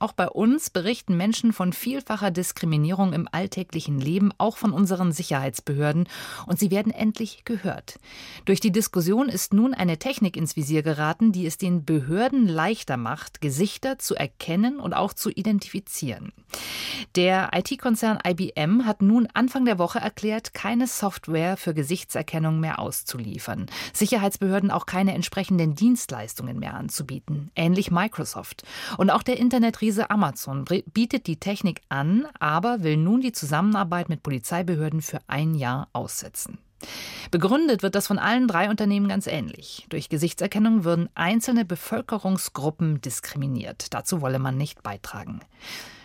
Auch bei uns berichten Menschen von vielfacher Diskriminierung im alltäglichen Leben, auch von unseren Sicherheitsbehörden, und sie werden endlich gehört. Durch die Diskussion ist nun eine Technik ins Visier geraten, die es den Behörden leichter macht, Gesichter zu erkennen und auch zu identifizieren. Der IT-Konzern IBM hat nun Anfang der Woche erklärt, keine Software für Gesichtserkennung mehr auszuliefern, Sicherheitsbehörden auch keine entsprechenden Dienstleistungen mehr anzubieten, ähnlich Microsoft. Und auch der Internetriese Krise Amazon bietet die Technik an, aber will nun die Zusammenarbeit mit Polizeibehörden für ein Jahr aussetzen. Begründet wird das von allen drei Unternehmen ganz ähnlich. Durch Gesichtserkennung würden einzelne Bevölkerungsgruppen diskriminiert. Dazu wolle man nicht beitragen.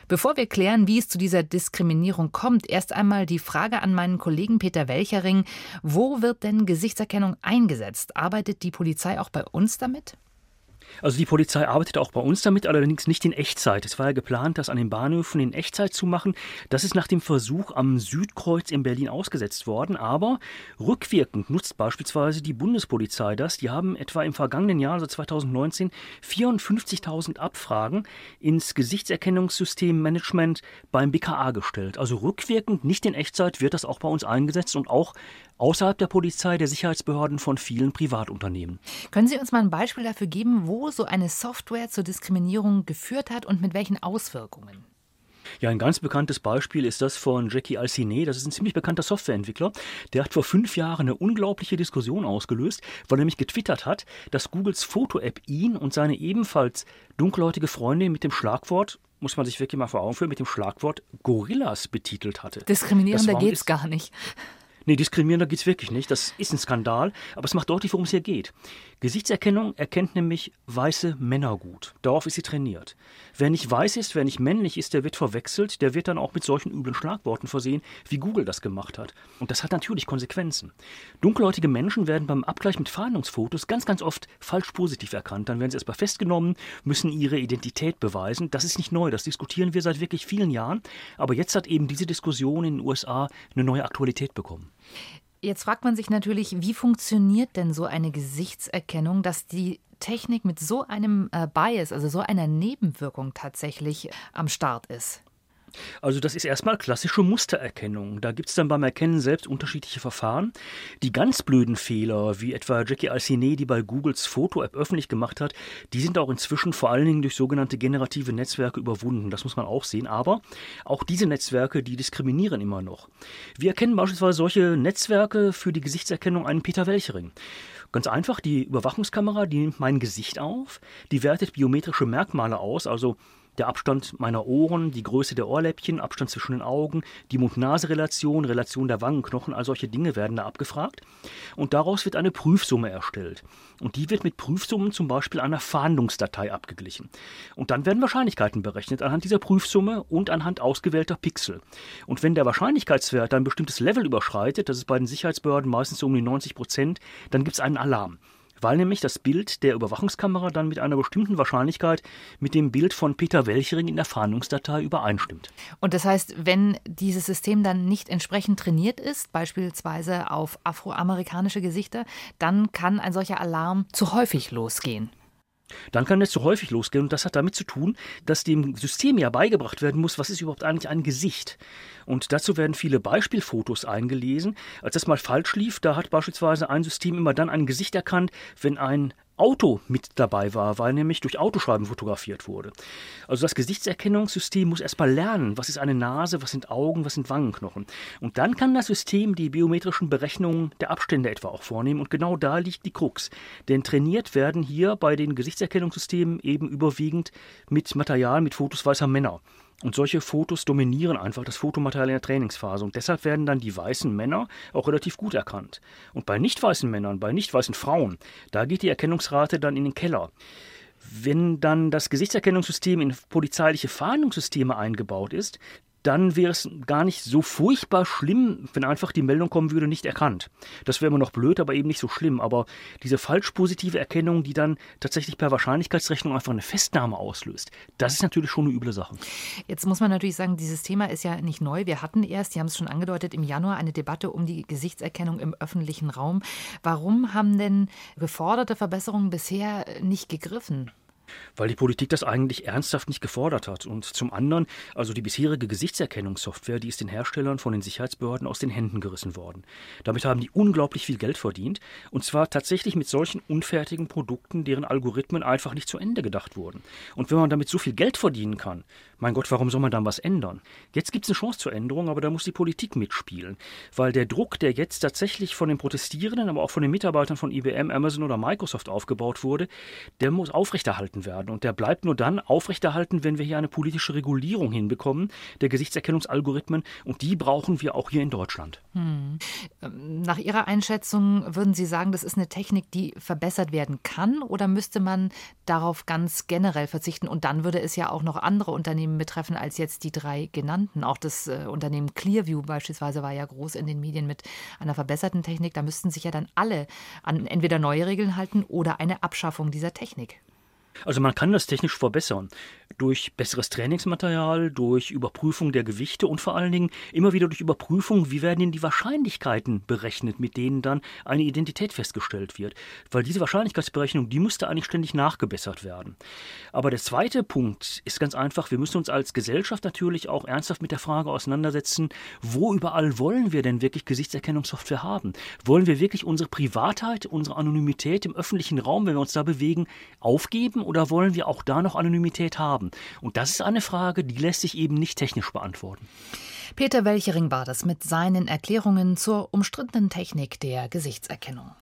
Bevor wir klären, wie es zu dieser Diskriminierung kommt, erst einmal die Frage an meinen Kollegen Peter Welchering. Wo wird denn Gesichtserkennung eingesetzt? Arbeitet die Polizei auch bei uns damit? Also die Polizei arbeitet auch bei uns damit, allerdings nicht in Echtzeit. Es war ja geplant, das an den Bahnhöfen in Echtzeit zu machen. Das ist nach dem Versuch am Südkreuz in Berlin ausgesetzt worden. Aber rückwirkend nutzt beispielsweise die Bundespolizei das. Die haben etwa im vergangenen Jahr, also 2019, 54.000 Abfragen ins Gesichtserkennungssystem Management beim BKA gestellt. Also rückwirkend, nicht in Echtzeit, wird das auch bei uns eingesetzt und auch außerhalb der Polizei, der Sicherheitsbehörden von vielen Privatunternehmen. Können Sie uns mal ein Beispiel dafür geben, wo so eine Software zur Diskriminierung geführt hat und mit welchen Auswirkungen? Ja, ein ganz bekanntes Beispiel ist das von Jackie Alcine. Das ist ein ziemlich bekannter Softwareentwickler. Der hat vor fünf Jahren eine unglaubliche Diskussion ausgelöst, weil er nämlich getwittert hat, dass Googles Foto-App ihn und seine ebenfalls dunkelhäutige Freundin mit dem Schlagwort muss man sich wirklich mal vor Augen führen, mit dem Schlagwort Gorillas betitelt hatte. Diskriminierender geht's gar nicht. Nee, diskriminierender geht es wirklich nicht. Das ist ein Skandal, aber es macht deutlich, worum es hier geht. Gesichtserkennung erkennt nämlich weiße Männer gut. Darauf ist sie trainiert. Wer nicht weiß ist, wer nicht männlich ist, der wird verwechselt, der wird dann auch mit solchen üblen Schlagworten versehen, wie Google das gemacht hat. Und das hat natürlich Konsequenzen. Dunkelhäutige Menschen werden beim Abgleich mit Fahndungsfotos ganz, ganz oft falsch positiv erkannt. Dann werden sie erstmal festgenommen, müssen ihre Identität beweisen. Das ist nicht neu, das diskutieren wir seit wirklich vielen Jahren. Aber jetzt hat eben diese Diskussion in den USA eine neue Aktualität bekommen. Jetzt fragt man sich natürlich, wie funktioniert denn so eine Gesichtserkennung, dass die Technik mit so einem äh, Bias, also so einer Nebenwirkung tatsächlich am Start ist? Also das ist erstmal klassische Mustererkennung. Da gibt es dann beim Erkennen selbst unterschiedliche Verfahren. Die ganz blöden Fehler, wie etwa Jackie Alcine, die bei Googles Foto-App öffentlich gemacht hat, die sind auch inzwischen vor allen Dingen durch sogenannte generative Netzwerke überwunden. Das muss man auch sehen. Aber auch diese Netzwerke, die diskriminieren immer noch. Wir erkennen beispielsweise solche Netzwerke für die Gesichtserkennung einen Peter Welchering. Ganz einfach, die Überwachungskamera, die nimmt mein Gesicht auf, die wertet biometrische Merkmale aus, also der Abstand meiner Ohren, die Größe der Ohrläppchen, Abstand zwischen den Augen, die Mund-Nase-Relation, Relation der Wangenknochen, all solche Dinge werden da abgefragt. Und daraus wird eine Prüfsumme erstellt. Und die wird mit Prüfsummen zum Beispiel einer Fahndungsdatei abgeglichen. Und dann werden Wahrscheinlichkeiten berechnet anhand dieser Prüfsumme und anhand ausgewählter Pixel. Und wenn der Wahrscheinlichkeitswert ein bestimmtes Level überschreitet, das ist bei den Sicherheitsbehörden meistens so um die 90 Prozent, dann gibt es einen Alarm weil nämlich das Bild der Überwachungskamera dann mit einer bestimmten Wahrscheinlichkeit mit dem Bild von Peter Welchering in der Fahndungsdatei übereinstimmt. Und das heißt, wenn dieses System dann nicht entsprechend trainiert ist, beispielsweise auf afroamerikanische Gesichter, dann kann ein solcher Alarm zu häufig losgehen. Dann kann es zu häufig losgehen und das hat damit zu tun, dass dem System ja beigebracht werden muss, was ist überhaupt eigentlich ein Gesicht. Und dazu werden viele Beispielfotos eingelesen. Als das mal falsch lief, da hat beispielsweise ein System immer dann ein Gesicht erkannt, wenn ein Auto mit dabei war, weil nämlich durch Autoschreiben fotografiert wurde. Also das Gesichtserkennungssystem muss erstmal lernen, was ist eine Nase, was sind Augen, was sind Wangenknochen. Und dann kann das System die biometrischen Berechnungen der Abstände etwa auch vornehmen. Und genau da liegt die Krux. Denn trainiert werden hier bei den Gesichtserkennungssystemen eben überwiegend mit Material, mit Fotos weißer Männer. Und solche Fotos dominieren einfach das Fotomaterial in der Trainingsphase. Und deshalb werden dann die weißen Männer auch relativ gut erkannt. Und bei nicht weißen Männern, bei nicht weißen Frauen, da geht die Erkennungsrate dann in den Keller. Wenn dann das Gesichtserkennungssystem in polizeiliche Fahndungssysteme eingebaut ist, dann wäre es gar nicht so furchtbar schlimm, wenn einfach die Meldung kommen würde, nicht erkannt. Das wäre immer noch blöd, aber eben nicht so schlimm. Aber diese falsch positive Erkennung, die dann tatsächlich per Wahrscheinlichkeitsrechnung einfach eine Festnahme auslöst, das ist natürlich schon eine üble Sache. Jetzt muss man natürlich sagen, dieses Thema ist ja nicht neu. Wir hatten erst, Sie haben es schon angedeutet, im Januar eine Debatte um die Gesichtserkennung im öffentlichen Raum. Warum haben denn geforderte Verbesserungen bisher nicht gegriffen? Weil die Politik das eigentlich ernsthaft nicht gefordert hat. Und zum anderen, also die bisherige Gesichtserkennungssoftware, die ist den Herstellern von den Sicherheitsbehörden aus den Händen gerissen worden. Damit haben die unglaublich viel Geld verdient. Und zwar tatsächlich mit solchen unfertigen Produkten, deren Algorithmen einfach nicht zu Ende gedacht wurden. Und wenn man damit so viel Geld verdienen kann, mein Gott, warum soll man dann was ändern? Jetzt gibt es eine Chance zur Änderung, aber da muss die Politik mitspielen. Weil der Druck, der jetzt tatsächlich von den Protestierenden, aber auch von den Mitarbeitern von IBM, Amazon oder Microsoft aufgebaut wurde, der muss aufrechterhalten werden. Und der bleibt nur dann aufrechterhalten, wenn wir hier eine politische Regulierung hinbekommen der Gesichtserkennungsalgorithmen. Und die brauchen wir auch hier in Deutschland. Hm. Nach Ihrer Einschätzung würden Sie sagen, das ist eine Technik, die verbessert werden kann? Oder müsste man darauf ganz generell verzichten? Und dann würde es ja auch noch andere Unternehmen Unternehmen betreffen als jetzt die drei genannten. Auch das äh, Unternehmen Clearview beispielsweise war ja groß in den Medien mit einer verbesserten Technik. Da müssten sich ja dann alle an entweder neue Regeln halten oder eine Abschaffung dieser Technik. Also man kann das technisch verbessern durch besseres Trainingsmaterial, durch Überprüfung der Gewichte und vor allen Dingen immer wieder durch Überprüfung, wie werden denn die Wahrscheinlichkeiten berechnet, mit denen dann eine Identität festgestellt wird. Weil diese Wahrscheinlichkeitsberechnung, die müsste eigentlich ständig nachgebessert werden. Aber der zweite Punkt ist ganz einfach, wir müssen uns als Gesellschaft natürlich auch ernsthaft mit der Frage auseinandersetzen, wo überall wollen wir denn wirklich Gesichtserkennungssoftware haben? Wollen wir wirklich unsere Privatheit, unsere Anonymität im öffentlichen Raum, wenn wir uns da bewegen, aufgeben oder wollen wir auch da noch Anonymität haben? Und das ist eine Frage, die lässt sich eben nicht technisch beantworten. Peter Welchering war das mit seinen Erklärungen zur umstrittenen Technik der Gesichtserkennung.